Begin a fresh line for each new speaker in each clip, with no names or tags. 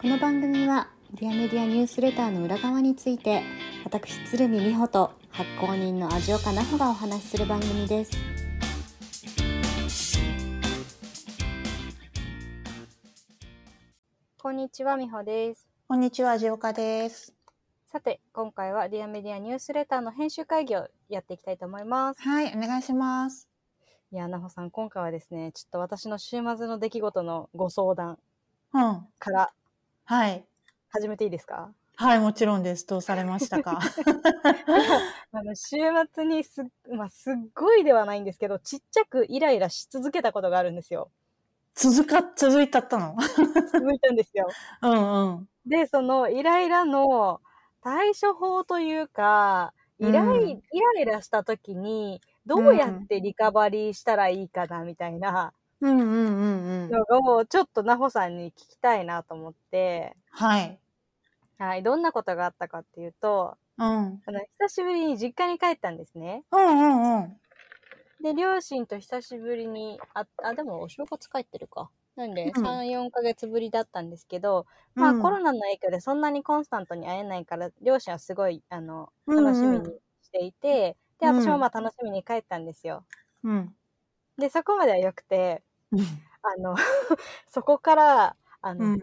この番組はディアメディアニュースレターの裏側について私鶴見美穂と発行人の味岡奈穂がお話しする番組ですこんにちは美穂です
こんにちは、味岡です。
さて今回はディアメディアニュースレターの編集会議をやっていきたいと思います
はい、お願いします。
いや奈穂さん今回はですねちょっと私の週末の出来事のご相談
うん。
から
はい。
始めていいですか？
はい、もちろんです。どうされましたか？
あの週末にす,、まあ、すっごいではないんですけどちっちゃくイライラし続けたことがあるんですよ。
続か、続いたったの？
続いたんですよ。
うんうん。
でそのイライラの対処法というかイライ,、
うん
イライラした時にどうやってリカバリーしたらいいかなみたいな
うんうんうんうん。
のをちょっとナホさんに聞きたいなと思って、
はい。
はい、どんなことがあったかっていうと
うん。
あの久しぶりに実家に帰ったんですね。
うんうんうん。
で、両親と久しぶりに、あ、あ、でもお正月帰ってるか。なんで、
うん
3、4ヶ月ぶりだったんですけど、まあ、
うん
コロナの影響でそんなにコンスタントに会えないから、両親はすごい、あの、楽しみにしていて、で、
うん
私もまあ楽しみに帰ったんですよ。
うん。
で、そこまでは良くて、
うん。
あの、そこから、あの、
うん。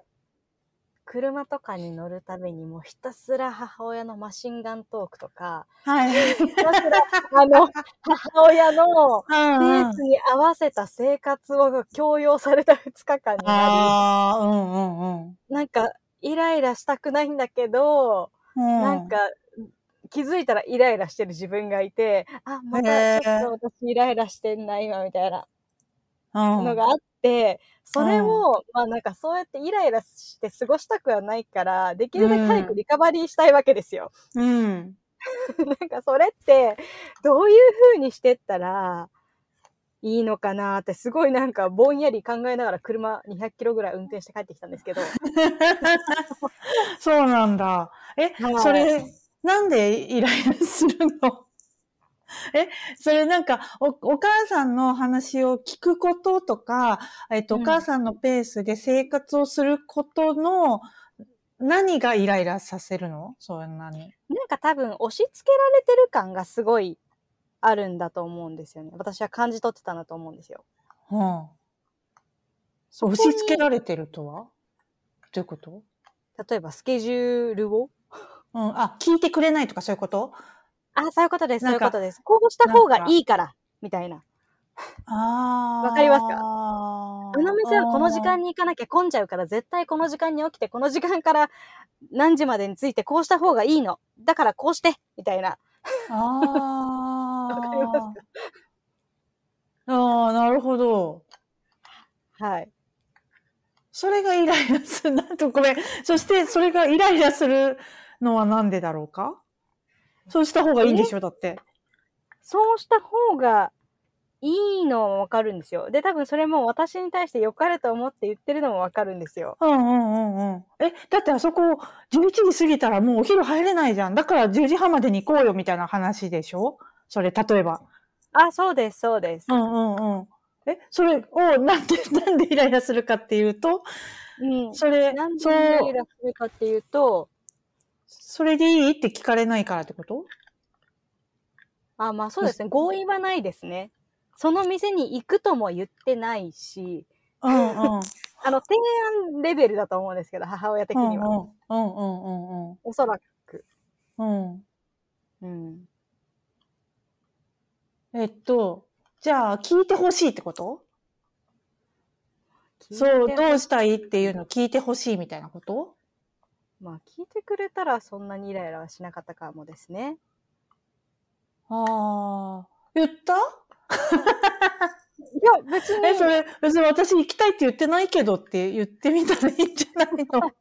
車とかに乗るたびにもうひたすら母親のマシンガントークとか、
はい。
ひたすら、あの、母親の、ペ
うんうん。
ースに合わせた生活を強要された2日間にな
ああ、うんうんうん。
り、なんか、イライラしたくないんだけど、
うん。
なんか、気づいたらイライラしてる自分がいて、あ、ま
へ
た
ー
ちょっと私イライラしてんな、今、みたいな。
うん
のがあって、それを、まあなんかそうやってイライラして過ごしたくはないから、できるだけ早くリカバリーしたいわけですよ。
うん。
なんかそれって、どういう風にしてったら、いいのかなって、すごいなんかぼんやり考えながら車200キロぐらい運転して帰ってきたんですけど。
そうなんだ。え、
はい
それ、なんでイライラするの？え、それなんかお、お母さんの話を聞くこととか、えっと、
うん
お母さんのペースで生活をすることの、何がイライラさせるの？そんなに。
なんか多分押し付けられてる感がすごいあるんだと思うんですよね。私は感じ取ってたんだと思うんですよ。
うん。
そこに
押し付けられてるとは？どういうこと？
例えばスケジュールを？
うん。あ、聞いてくれないとかそういうこと？
あ、そういうことです、そう
ない
うことです。こうした方がいいから、みたいな。
ああ。
わかりますか？
あ
あの店はこの時間に行かなきゃ混んじゃうから、絶対この時間に起きて、この時間から何時までについてこうした方がいいの。だからこうしてみたいな。
ああ。
わかります
ああ、なるほど。
はい。
それがイライラする。なんとごめん。そして、それがイライラするのはなんでだろうか？そうした方がいいんでしょだって。
そうした方がいいのはわかるんですよ。で、多分それも私に対して良かれと思って言ってるのもわかるんですよ。
うんうんうんうん。え、だってあそこ11時過ぎたらもうお昼入れないじゃん。だから10時半までに行こうよみたいな話でしょ？それ、例えば。
あ、そうです、そうです
う。んうんうん。え、それをなんで、なんでイライラするかっていうと、
うん。
それ、
なんでイライラするかっていうと、
それでいいって聞かれないからってこと？
あ、まあそうですね。合意はないですね。その店に行くとも言ってないし、
うんうん。
あの、提案レベルだと思うんですけど、母親的には。
うんうんうんうんうん
おそらく。
うん。
うん。
えっと、じゃあ、聞いてほしいってこと？そう、どうしたいっていうのを聞いてほしいみたいなこと？
まあ聞いてくれたらそんなにイライラはしなかったかもですね。
ああ。言った？
いや、別に。
え、それ、別に私行きたいって言ってないけどって言ってみたらいいんじゃないの？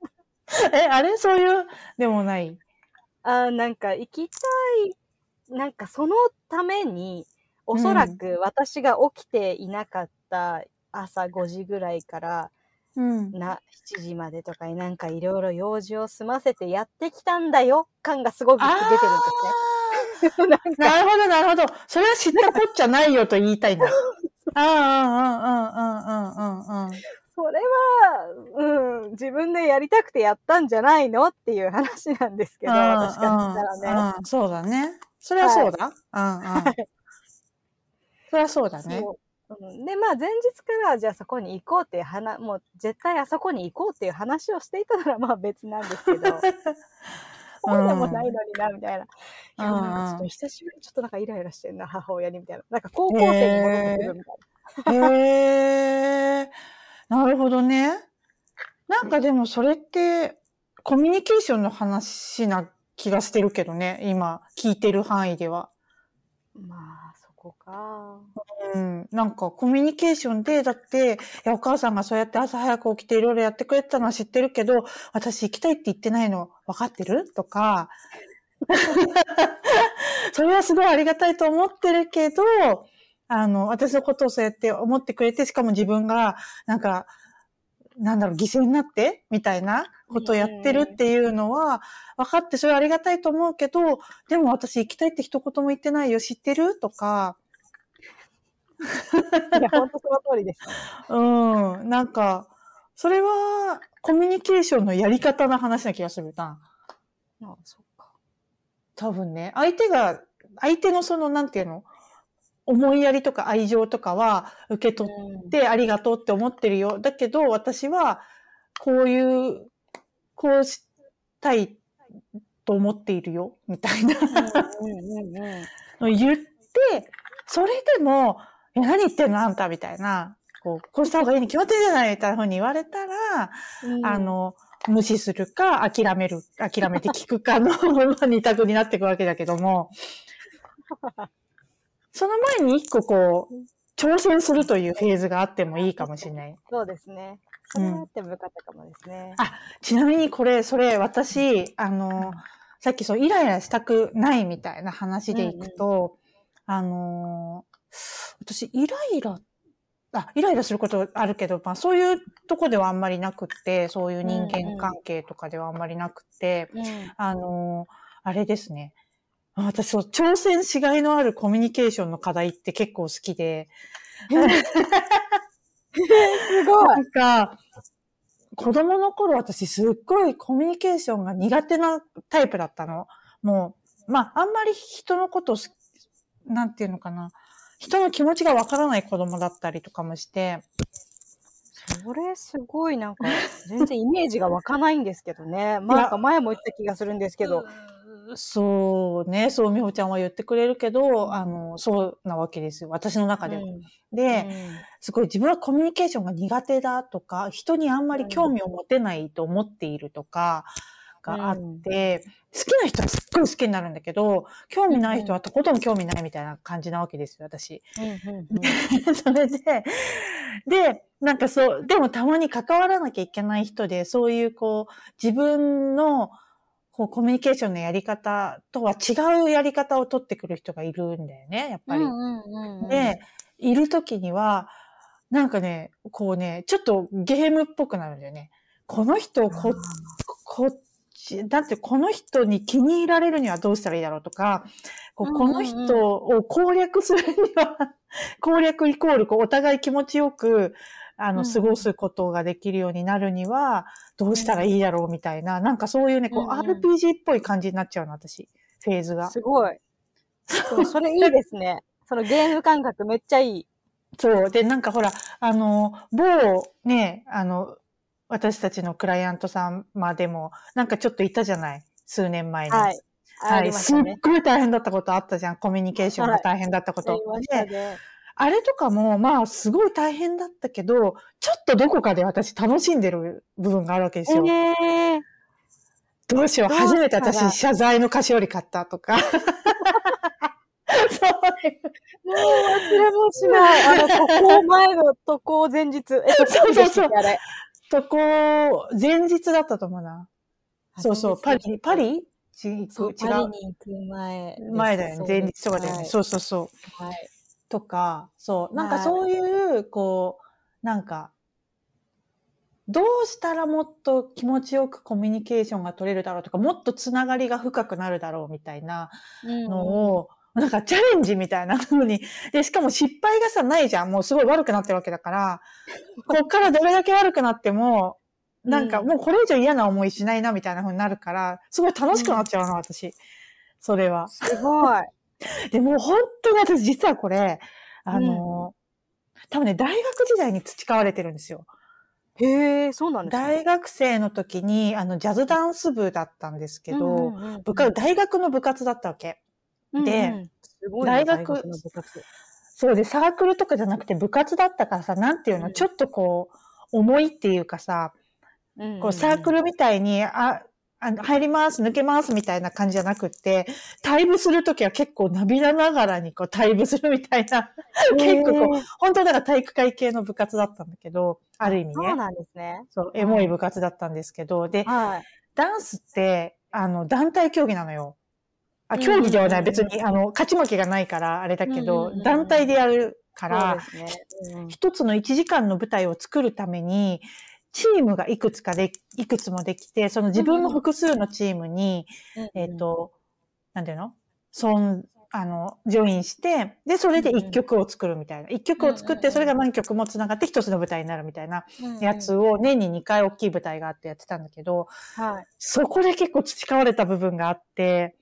え、あれ？そういう、でもない。
あなんか行きたい、なんかそのために、おそらく私が起きていなかった朝5時ぐらいから
うん。
な7時までとかになんかいろいろ用事を済ませてやってきたんだよ感がすごく出てるんですね。な
なるほど、なるほど。それは知ったこっちゃないよと言いたいんだ。ああ、うんうんうんうんうんうんうん。
それは、うん、自分でやりたくてやったんじゃないのっていう話なんですけど、私からしたらね。
そうだね。それはそうだ。うんうん。それはそうだね。
そううんで、まあ前日からじゃあそこに行こうっていう話、もう絶対あそこに行こうっていう話をしていたならまあ別なんですけど、そうでもないのにな、みたいな。いや、
うん
なんかちょっと久しぶりにちょっとなんかイライラしてんな、母親に、みたいな。なんか高校生に戻ってくるみたいな。
へえ。なるほどね。なんかでもそれってコミュニケーションの話な気がしてるけどね。今聞いてる範囲では。
まあ、そこか。
うん。なんかコミュニケーションで、だって、いや、お母さんがそうやって朝早く起きていろいろやってくれてたのは知ってるけど、私行きたいって言ってないの分かってる？とか、それはすごいありがたいと思ってるけど、あの、私のことをそうやって思ってくれて、しかも自分が、なんか、なんだろう、犠牲になって？みたいなことをやってるっていうのは、分かって、それはありがたいと思うけど、でも私行きたいって一言も言ってないよ、知ってる？とか、
いや、本当その通りです。
うん、なんか、それはコミュニケーションのやり方の話な気がするな。
あそっか。
多分ね、相手が、相手のその、なんていうの、思いやりとか愛情とかは受け取ってありがとうって思ってるよ。だけど私はこういう、こうしたいと思っているよ。みたいな言って、それでも、え、何言ってんのあんたみたいな。こう、こうした方がいいに決まってるじゃない？みたいな風に言われたら、
うん
あの、無視するか、諦める、諦めて聞くかの二択になっていくわけだけども、その前に一個こう、挑戦するというフェーズがあってもいいかもしれない。
そうですね。ってもよかったかもですね。
あ、ちなみにこれ、それ、私、あの、さっきそう、イライラしたくないみたいな話でいくと、あの、私、イライラ、あ、イライラすることあるけど、まあそういうとこではあんまりなくって、そういう人間関係とかではあんまりなくって、
うん
あの、あれですね。私、そう、挑戦しがいのあるコミュニケーションの課題って結構好きで、
すごい。
なんか、子供の頃私すっごいコミュニケーションが苦手なタイプだったの。もう、まあ、あんまり人のことなんていうのかな。人の気持ちがわからない子供だったりとかもして、
それすごいなんか、全然イメージが湧かないんですけどね。まあなんか前も言った気がするんですけど。
そうね、そうみほちゃんは言ってくれるけど、あの、そうなわけですよ。私の中では。
うん
で、すごい自分はコミュニケーションが苦手だとか、人にあんまり興味を持てないと思っているとかがあって、好きな人はすっごい好きになるんだけど、興味ない人はとことん興味ないみたいな感じなわけですよ、私。
うんうんうん
それで、で、なんかそう、でもたまに関わらなきゃいけない人で、そういうこう、自分のこうコミュニケーションのやり方とは違うやり方を取ってくる人がいるんだよね、やっぱり。
うんうんうんうん
で、いるときには、なんかね、こうね、ちょっとゲームっぽくなるんだよね。この人をこ、こっち、だってこの人に気に入られるにはどうしたらいいだろうとか、こうこの人を攻略するには、攻略イコールこうお互い気持ちよく、あの、
うん
過ごすことができるようになるには、どうしたらいいだろうみたいな、なんかそういうね、こう、RPG っぽい感じになっちゃうの、私。フェーズが。
すごい。そうそれいいですね。そのゲーム感覚めっちゃいい。
そう。で、なんかほら、あの、某ね、あの、私たちのクライアント様でも、なんかちょっといたじゃない？数年前に。
はい。あ
はい。すっ。ごい大変だったことあったじゃん。コミュニケーションが大変だったこと。
ありました
で、
ね。
あれとかも、まあ、すごい大変だったけど、ちょっとどこかで私楽しんでる部分があるわけですよ。
ええ
どうしよう。初めて私、謝罪の菓子折り買ったとか。そう
もう忘れもしない。あの、渡航前の渡航前日。え、渡航でしたっけあれ。
とこ、前日だったと思うな。そうそう、パリ、パリ？ち違う
そう、パリに行く前。
前だよね。前日とかだよね。
はい
そうそうそう。
はい。
とか、そう。なんか
はい
そういう、こう、なんか、どうしたらもっと気持ちよくコミュニケーションが取れるだろうとか、もっとつながりが深くなるだろうみたいなのを、なんかチャレンジみたいな風に。で、しかも失敗がさ、ないじゃん。もうすごい悪くなってるわけだから、こっからどれだけ悪くなっても、なんか
うん
もうこれ以上嫌な思いしないなみたいな風になるから、すごい楽しくなっちゃうの、私。それは。
すごい。
でもう本当に私実はこれ、あの、多分ね、大学時代に培われてるんですよ。
へえ、そうなんですね。
大学生の時に、あの、ジャズダンス部だったんですけど、
うんうんうん
部活、大学の部活だったわけ。で
うんうんすごいね
大学そうで、サークルとかじゃなくて部活だったからさ、なんていうの、
うん
ちょっとこう、重いっていうかさ、こうサークルみたいに、あ、あの入ります、抜けますみたいな感じじゃなくって、退部するときは結構涙ながらにこう退部するみたいな、結構こう、本当だから体育会系の部活だったんだけど、ある意味ね。
そうなんですね。
そう、エモい部活だったんですけど、で、
はい。
ダンスって、あの、団体競技なのよ。あ、
うん
競技ではない。
うん
別に、あの、勝ち負けがないから、あれだけど
うん、
団体でやるから、
そうですね。うん
一つの1時間の舞台を作るために、チームがいくつかで、いくつもできて、その自分の複数のチームに、えっ、、と、なんていうの？そん、あの、ジョインして、で、それで一曲を作るみたいな。一曲を作って、
うんうんうん。
それが何曲もつながって一つの舞台になるみたいな
うん
やつを年に2回大きい舞台があってやってたんだけど、
はい。
そこで結構培われた部分があって、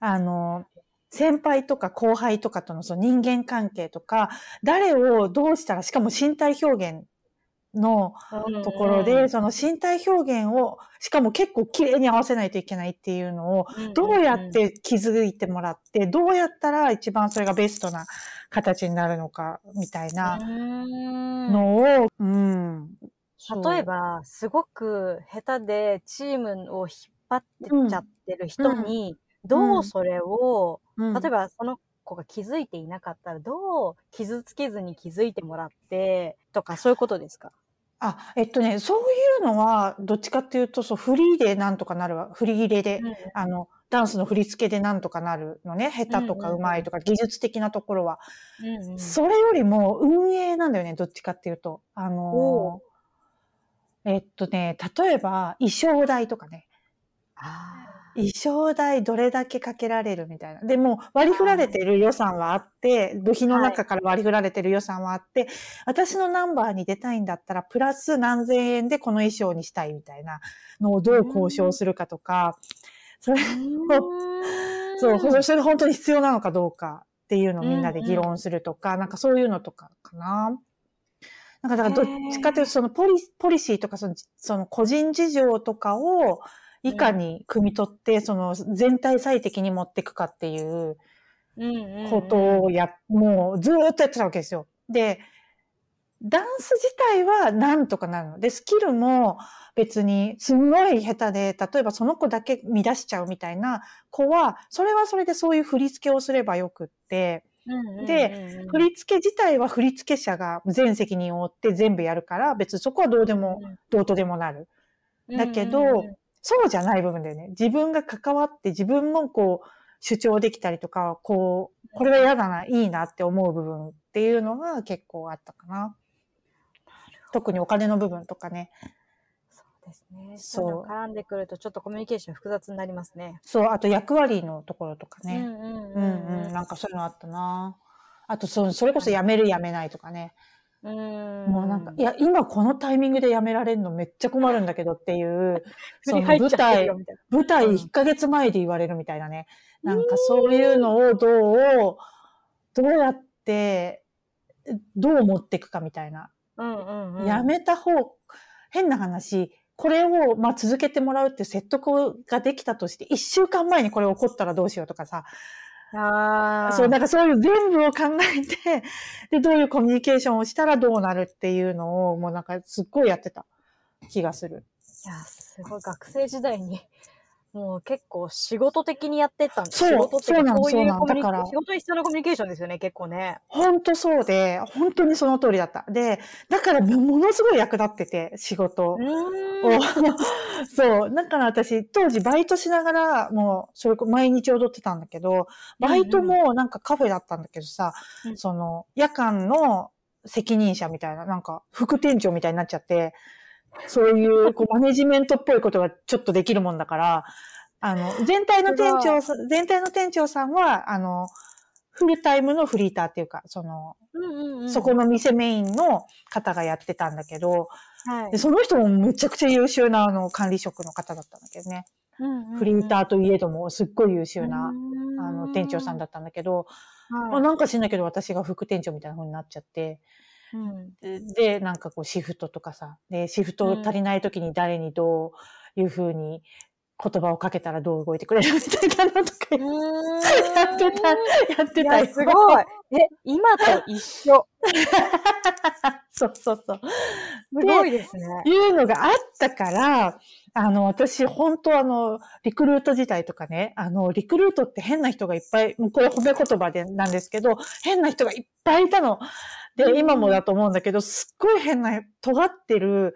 あの、先輩とか後輩とかとのその人間関係とか、誰をどうしたら、しかも身体表現のところで、その身体表現を、しかも結構綺麗に合わせないといけないっていうのを、どうやって気づいてもらって、どうやったら一番それがベストな形になるのか、みたいな
の
のを、うん。
例え、ば、すごく下手でチームを引っ張ってっちゃってる人に、どうそれを、
うん。
例えばその子が気づいていなかったら、どう傷つけずに気づいてもらって、とか、そういうことですか？
あ、えっとね、そういうのは、どっちかっていうと、そう、フリーでなんとかなるわ。フリー入れで、あの、ダンスの振り付けでなんとかなるのね。下手とか
うんうんうん
上手いとか、技術的なところは。
うんうん
それよりも、運営なんだよね、どっちかっていうと。あ
お
のー、えっとね、例えば、衣装代とかね。
あ
衣装代どれだけかけられるみたいな。でも割り振られてる予算はあって、部品の中から割り振られてる予算はあって、私のナンバーに出たいんだったら、プラス何千円でこの衣装にしたいみたいなのをどう交渉するかとか、それ、
ー
そう、それ本当に必要なのかどうかっていうのをみんなで議論するとか、なんかそういうのとかかな。なんかだからどっちかというとそのポリポリシーとかそのその個人事情とかをいかに汲み取って、その全体最適に持っていくかっていうことをや、もうずーっとやってたわけですよ。で、ダンス自体はなんとかなるの。で、スキルも別にすんごい下手で、例えばその子だけ乱しちゃうみたいな子は、それはそれでそういう振り付けをすればよくって、で、振り付け自体は振り付け者が全責任を負って全部やるから、別にそこはどうでも、どうとでもなる。だけど、そうじゃない部分だよね。自分が関わって自分もこう主張できたりとか、こう、これは嫌だな、いいなって思う部分っていうのが結構あったかな。特にお金の部分とかね。
そうですね。
そう
絡んでくるとちょっとコミュニケーション複雑になりますね。
そう、あと役割のところとかね。
うんうん
う
うん
うん、なんかそういうのあったな。あとそ、それこそ辞める辞めないとかね。
うん。
もうなんか、いや、今このタイミングで辞められるのめっちゃ困るんだけどっていう、
振
その舞台。舞台
うん
1ヶ月前で言われるみたいなね。なんかそういうのをどう、どうやって、どう持っていくかみたいな。
うんうんうん。
やめた方、変な話、これを、まあ、続けてもらうって説得ができたとして、1週間前にこれ起こったらどうしようとかさ、
ああ。
そう、なんかそういう全部を考えて、で、どういうコミュニケーションをしたらどうなるっていうのを、もうなんかすっごいやってた気がする。
いや、すごい。学生時代に、もう結構仕事的にやってたんです
そうそうなの
こういう
そうなだから
仕事に必要なコミュニケーションですよね、結構ね。
本当そうで、本当にその通りだった。で、だからものすごい役立ってて、仕事を。
うーん。
そう。だから私、当時バイトしながら、もう、それこ毎日踊ってたんだけど、バイトもなんかカフェだったんだけどさ、
うん
その、夜間の責任者みたいな、なんか、副店長みたいになっちゃって、そういう、こう、マネジメントっぽいことがちょっとできるもんだから、あの、全体の店長さん、全体の店長さんは、あの、フルタイムのフリーターっていうか、その、
うんうんうん。
そこの店メインの方がやってたんだけど、
はい
で。その人もむちゃくちゃ優秀なあの管理職の方だったんだけどね。フリーターといえどもすっごい優秀な、あの店長さんだったんだけど、
はい
まあ、なんか知んないけど私が副店長みたいな風になっちゃって、
うん
でで、なんかこうシフトとかさ、で、シフト足りない時に誰にどういう風に言葉をかけたらどう動いてくれるみたいなのとかやってた、やって
い
た
すごい。え、今と一緒？
そうそうそう。
すごいですね。
いうのがあったから、あの、私、本当あの、リクルート自体とかね、あの、リクルートって変な人がいっぱい、もうこれ褒め言葉でなんですけど、変な人がいっぱいいたの。
うん
で、今もだと思うんだけど、すっごい変な、尖ってる、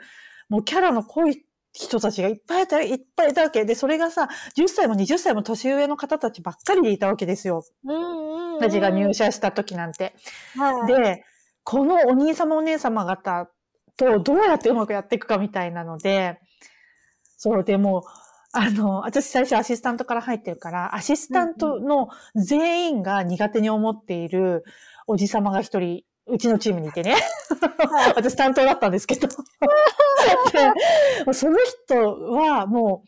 もうキャラの濃い人たちがいっぱいいた、いっぱいいたわけ。で、それがさ、10歳も20歳も年上の方たちばっかりでいたわけですよ。
うん。
私が入社した時なんて。
はい。
で、このお兄様お姉様方とどうやってうまくやっていくかみたいなので、そう、でも、あの、私最初アシスタントから入ってるから、アシスタントの全員が苦手に思っているおじ様が一人、うちのチームにいてね。
は い
私担当だったんですけど。で、その人はも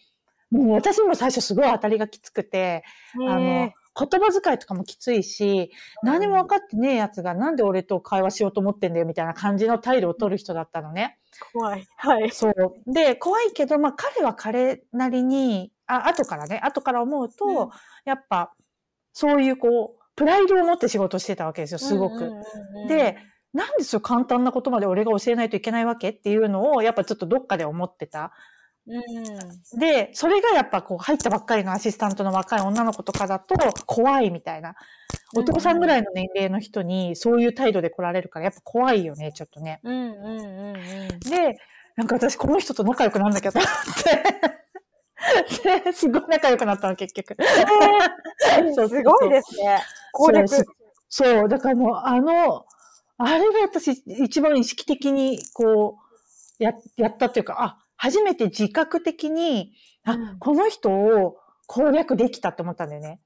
う、もう私も最初すごい当たりがきつくて、あの、言葉遣いとかもきついし、何も分かってねえやつがなんで俺と会話しようと思ってんだよみたいな感じの態度を取る人だったのね。
怖い。はい。
そう。で、怖いけど、まあ彼は彼なりに、あ、後からね、後から思うと、
うん
やっぱ、そういうこう、プライドを持って仕事してたわけですよ、すごく。で、なんでそう簡単なことまで俺が教えないといけないわけっていうのを、やっぱちょっとどっかで思ってた。
うん
で、それがやっぱこう入ったばっかりのアシスタントの若い女の子とかだと怖いみたいな。お父さんぐらいの年齢の人にそういう態度で来られるからやっぱ怖いよね、ちょっとね。
うんうんうんうん。
で、なんか私この人と仲良くなんだけどって。ですごい仲良くなったの、結局。そうそう
すごいですね。攻略。
そうそう、だからもう、あの、あれが私、一番意識的に、こう、や、やったっていうか、あ、初めて自覚的に、あ、
うん
この人を攻略できたって思ったんだよね。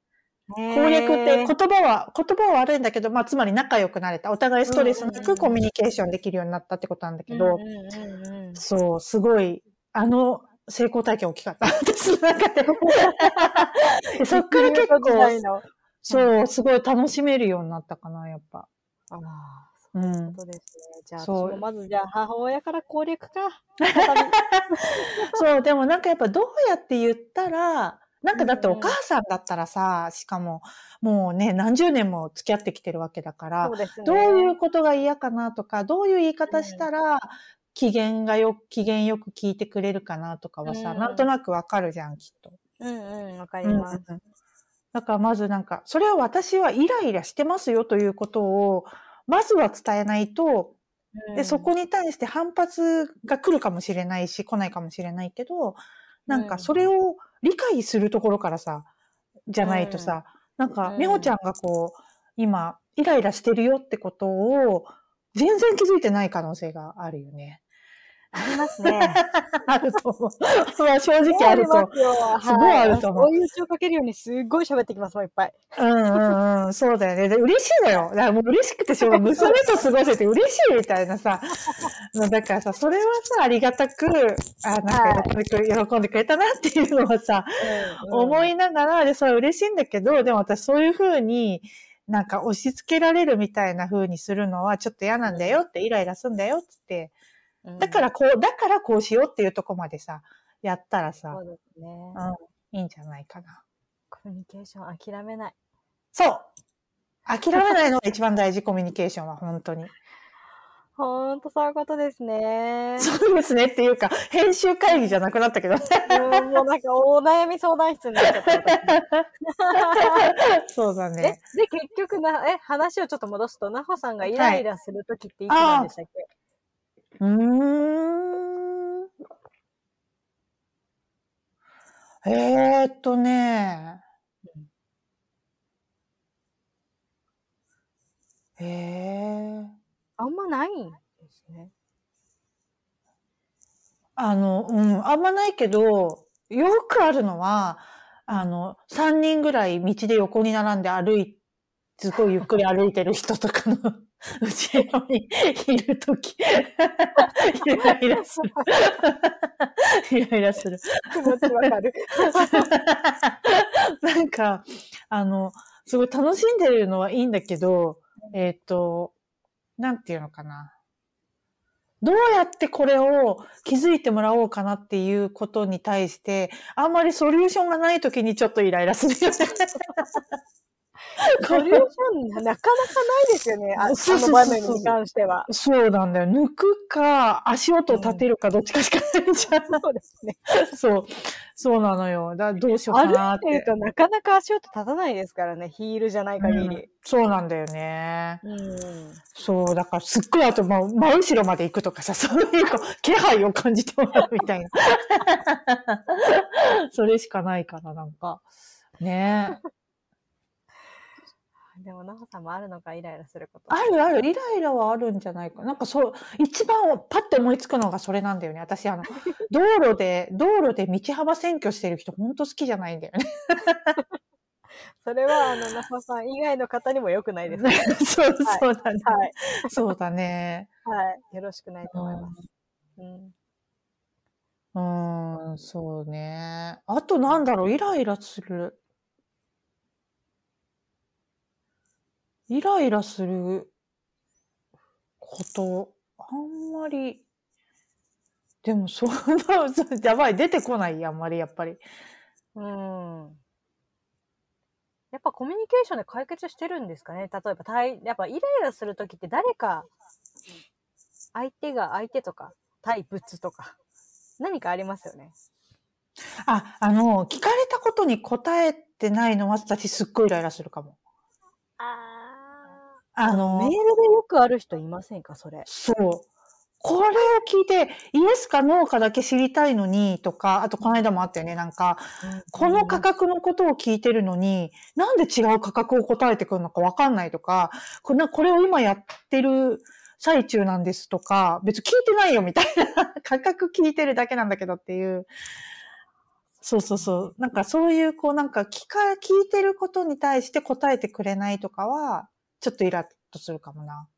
攻
攻略って言葉は、言葉は悪いんだけど、まあ、つまり仲良くなれた。お互いストレスなくコミュニケーションできるようになったってことなんだけど、そう、すごい、あの、成功体験大きかった。私の中で。でそっから結構、
の
そう、すごい楽しめるようになったかな、やっぱ。
ああ、
う。
そうんいうことですね。じゃあ、私
そう
もまずじゃあ母親から攻略か。
そう、でもなんかやっぱどうやって言ったら、なんかだって
うんうん
お母さんだったらさ、しかももうね、何十年も付き合ってきてるわけだから
ね。
どういうことが嫌かなとか、どういう言い方したら、機嫌がよ、機嫌よく聞いてくれるかなとかはさ、
うん
なんとなくわかるじゃん、きっと。
うんうん、わかり
うん
ます。
だからまずなんか、それを私はイライラしてますよということを、まずは伝えないと、で、そこに対して反発が来るかもしれないし、来ないかもしれないけど、なんかそれを理解するところからさ、じゃないとさ、なんか、
うん。
みほちゃんがこう、今、イライラしてるよってことを、全然気づいてない可能性があるよね。
ありますね。
あると思う。まあ正直あると。すごいあると思う
追い打ちをかけるようにすっごい喋ってきますもん、いっぱい。
うんうんうん、そうだよね。で嬉しいのよ。だからもう嬉しくてしょうが。娘と過ごせて嬉しいみたいなさ。だからさ、それはさ、ありがたく、あ、なんか喜んでくれ、喜んでくれたなっていうのはさ、思いながら、で、それは嬉しいんだけど、でも私そういうふうに、なんか押し付けられるみたいな風にするのはちょっと嫌なんだよって、イライラすんだよって。
うん、
だからこう、だからこうしようっていうとこまでさ、やったらさ
そ、うですね。
うん、いいんじゃないかな。
コミュニケーション諦めない。
そう諦めないのが一番大事、コミュニケーションは、本当に。
ほんとそういうことですね。
そうですねっていうか、編集会議じゃなくなったけどね。
うんもうなんかお悩み相談室になっちゃった
そうだね。
で、結局な、え、話をちょっと戻すと、なほさんがイライラするときっていつなんでしたっけ、
うーん。えーっとね。えー。
あんまないんですね。
あの、うん、あんまないけど、よくあるのは、あの、3人ぐらい道で横に並んで歩いすごいゆっくり歩いてる人とかの 後ろにいるとき、イライラする。イライラする。
気持ちわかる。
なんか、あの、すごい楽しんでるのはいいんだけど、えっ、と、なんていうのかな。どうやってこれを気づいてもらおうかなっていうことに対して、あんまりソリューションがないときにちょっとイライラするよね。
ソリューションなかなかないですよね。ああ
そ
の場面に関しては。
そうなんだよ。抜くか、足音を立てるか、どっちかしかないじゃん。
そうですね。
そう。そうなのよ。だどうしようか
歩
なって。
いてるとなかなか足音立たないですからね。ヒールじゃない限り。
そうなんだよね。
うん。
そう、だからすっごいあと、まあ、真後ろまで行くとかさ、そういうこう気配を感じてもらうみたいな。それしかないから、なんか。ねえ。
でも、なほさんもあるのか、イライラすること。
あるある、イライラはあるんじゃないか。なんかそう、一番パッて思いつくのがそれなんだよね。私、あの、道路で、道路で道幅占拠してる人、ほんと好きじゃないんだよね。
それは、あの、なほさん以外の方にも良くないですね。
そう、そうだね。
はい。
そうだね。
はい。よろしくないと思います。うん。
うーん、そうね。あとなんだろう、イライラする。イライラすること、あんまり、でもそんな、やばい、出てこない、あんまり、やっぱり。
うん。やっぱコミュニケーションで解決してるんですかね？例えば、対やっぱイライラするときって誰か、相手が相手とか、対物とか、何かありますよね？
あ、あの、聞かれたことに答えてないのは、私すっごいイライラするかも。
あ
あの
メールでよくある人いませんかそれ？
そう。これを聞いて、イエスかノーかだけ知りたいのに、とか、あとこの間もあったよね、なんか、この価格のことを聞いてるのに、なんで違う価格を答えてくるのかわかんないとか、これこれを今やってる最中なんですとか、別に聞いてないよみたいな、価格聞いてるだけなんだけどっていう。そうそうそう。なんかそういう、こうなんか聞か、聞いてることに対して答えてくれないとかは、ちょっとイラッとするかもな。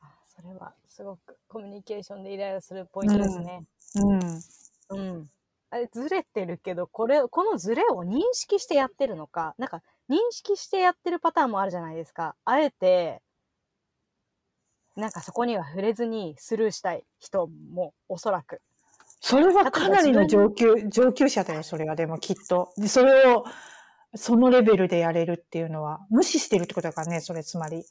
あそれはすごくコミュニケーションでイライラするポイントですね。
うん。
うん。あれ、ずれてるけど、これ、このずれを認識してやってるのか、なんか、認識してやってるパターンもあるじゃないですか。あえて、なんかそこには触れずにスルーしたい人もおそらく。
それはかなりの上級、上級者だよ、それはでもきっと。で、それを、そのレベルでやれるっていうのは、無視してるってことだからね、それつまり。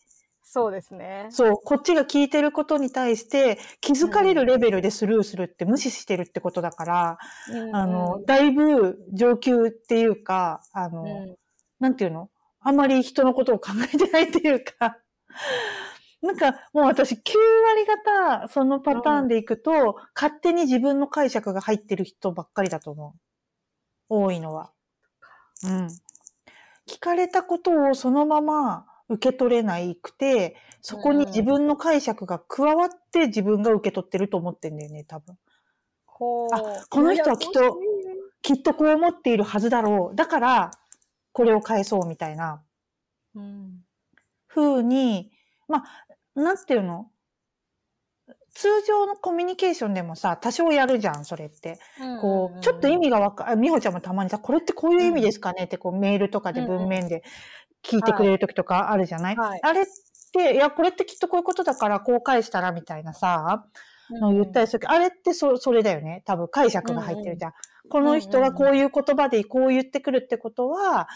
そうですね。
そう、こっちが聞いてることに対して、気づかれるレベルでスルーするって無視してるってことだから、
うん
あの、だいぶ上級っていうか、あの、
うん
なんていうの？あんまり人のことを考えてないっていうか、なんかもう私9割方そのパターンでいくと、勝手に自分の解釈が入ってる人ばっかりだと思う。多いのは。うん。聞かれたことをそのまま受け取れないくて、そこに自分の解釈が加わって自分が受け取ってると思ってんだよね、多分。あこの人はきっときっとこう思っているはずだろう。だから、これを返そうみたいな
うん。
風に、まあ、なんていうの？通常のコミュニケーションでもさ、多少やるじゃん、それって。こう、ちょっと意味がわか、あ美穂ちゃんもたまにさ、これってこういう意味ですかねって、こう、メールとかで文面で聞いてくれる時とかあるじゃない、
はい。
あれって、いや、これってきっとこういうことだから、こう返したらみたいなさ、の言ったりするけど、あれってそそれだよね。多分解釈が入ってるじゃん。この人がこういう言葉でこう言ってくるってことは、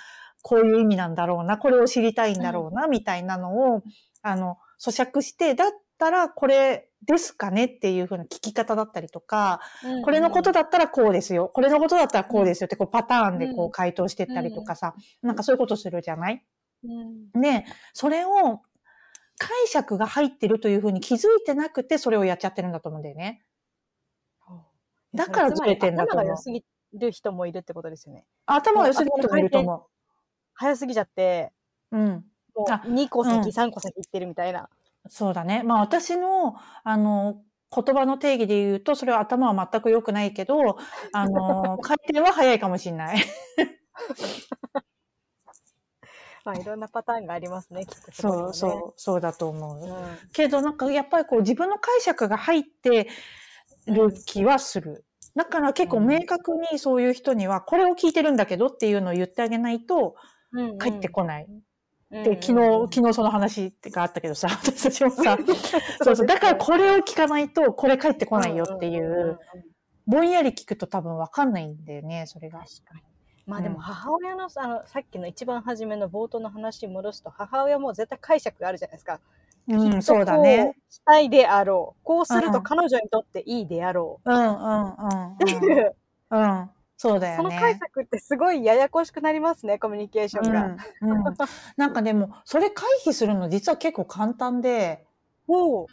こういう意味なんだろうな、これを知りたいんだろうな、みたいなのを、あの、咀嚼して、だったらこれですかねっていう風な聞き方だったりとか、
うん
これのことだったらこうですよ。これのことだったらこうですよって、こうパターンでこ
う
うん回答してったりとかさ、なんかそういうことするじゃない？
うん
で、それを解釈が入ってるというふうに気づいてなくて、それをやっちゃってるんだと思うんだよね。だからずれてんだと思う
頭が良すぎる人もいるってことですよね。
頭が良すぎる人もいると思
早すぎちゃって、
う。うん。
も
あ
う2個先、
うん
3個先行ってるみたいな。
そうだね。まあ私の、あの、言葉の定義で言うと、それは頭は全く良くないけど、あの、回転は早いかもしれない。
まあ、いろんなパターンがありますね、きっと
そう、
う。
そう、そうだと思う。
うん
けどなんかやっぱりこう自分の解釈が入ってる気はする。だから結構明確にそういう人にはこれを聞いてるんだけどっていうのを言ってあげないと
うん
帰ってこない。
うん
で、昨日、昨日その話があったけどさ、私たちもさ、そうそう、だからこれを聞かないとこれ帰ってこないよってい
んんんん
う、ぼんやり聞くと多分わかんないんだよね、それが。
確かに。まあでも母親のさあのさっきの一番初めの冒頭の話に戻すと母親も絶対解釈があるじゃないですか。
うん、そうだね。
したいであろう。こうする
うん
と彼女にとっていいであろ
うん、うん、うん
う。っていう、
うん。うん、そうだよ
その解
ね。
釈ってすごいややこしくなりますね、コミュニケーションが。
うんうん、なんかでも、それ回避するの実は結構簡単で、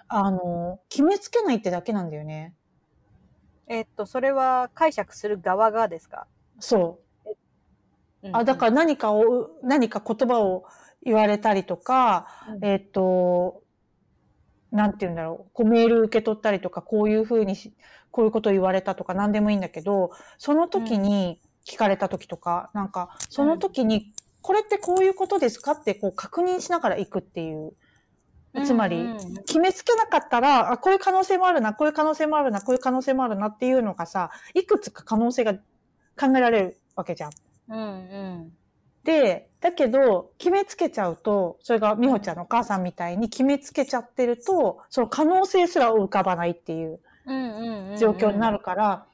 あの、決めつけないってだけなんだよね。
えっと、それは解釈する側がですか、
そう。
うん
あ、だから何かを、何か言葉を言われたりとか、
うん
えっと、なんて言うんだろう、こうメール受け取ったりとか、こういうふうにし、こういうこと言われたとか何でもいいんだけど、その時に聞かれた時とか、なんか、その時に、これってこういうことですかってこう確認しながら行くっていう。つまり、
うんうんうん
決めつけなかったら、あ、こういう可能性もあるな、こういう可能性もあるな、こういう可能性もあるなっていうのがさ、いくつか可能性が考えられるわけじゃん。
うんうん
で、だけど、決めつけちゃうと、それが美穂ちゃんのお母さんみたいに決めつけちゃってると、その可能性すら浮かばないっていう
うんうんうん
状況になるから、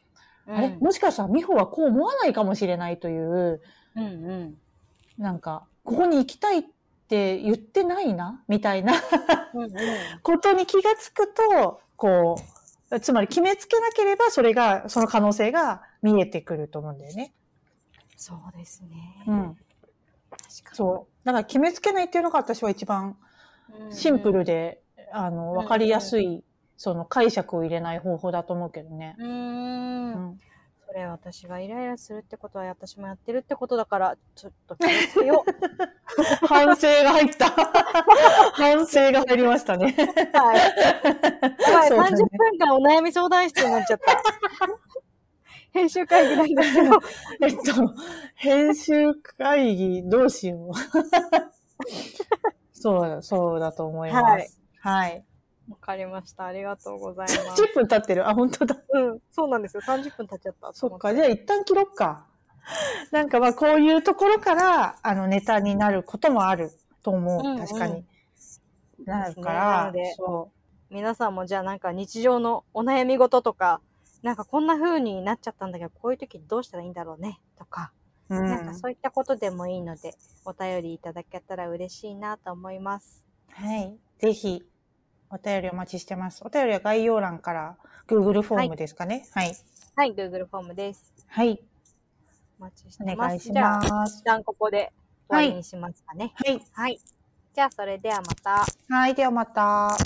うん。
あれ？もしかしたら美穂はこう思わないかもしれないという、
うんうん。
なんか、ここに行きたいって言ってないな、みたいな
うんうん。
ことに気がつくと、こう、つまり決めつけなければ、それが、その可能性が見えてくると思うんだよね。
そうですね。
うん。
確か
そう。だから決めつけないっていうのが私は一番
に
シンプルで、あの、
ん。
わかりやすい、その解釈を入れない方法だと思うけどね。
うー。
うんん。
それ私がイライラするってことは私もやってるってことだから、ちょっと気をつけよう。
反省が入った。反省が入りましたね。
はい。
ね
30分間お悩み相談室になっちゃった。編集会議なんですけど。
えっと、編集会議どうしよう。そう、そうだと思います。はい。
わかりました。ありがとうございます。
10分経ってる。あ、本当だ。
うん、そうなんですよ。30分経っちゃった。
そっか。じゃあ一旦切ろっか。なんかまあこういうところから、あの、ネタになることもあると思う。
うんうん
確かに。なるから
ので、
そ
皆さんもじゃあなんか日常のお悩み事とか、なんかこんな風になっちゃったんだけど、こういう時どうしたらいいんだろうね、とか、
う。うん。
なんかそういったことでもいいので、お便りいただけたら嬉しいなと思います。
はい。ぜひ、お便りお待ちしてます。お便りは概要欄から Google フォームですかね？はい。
はい、Google フォームです。
はい。
お待ちし
お
てます。
願いし
じゃあ、
ます
一。旦ここで終わりにしますかね。
はい。
はい。じゃあ、それではまた。
はい。ではまた。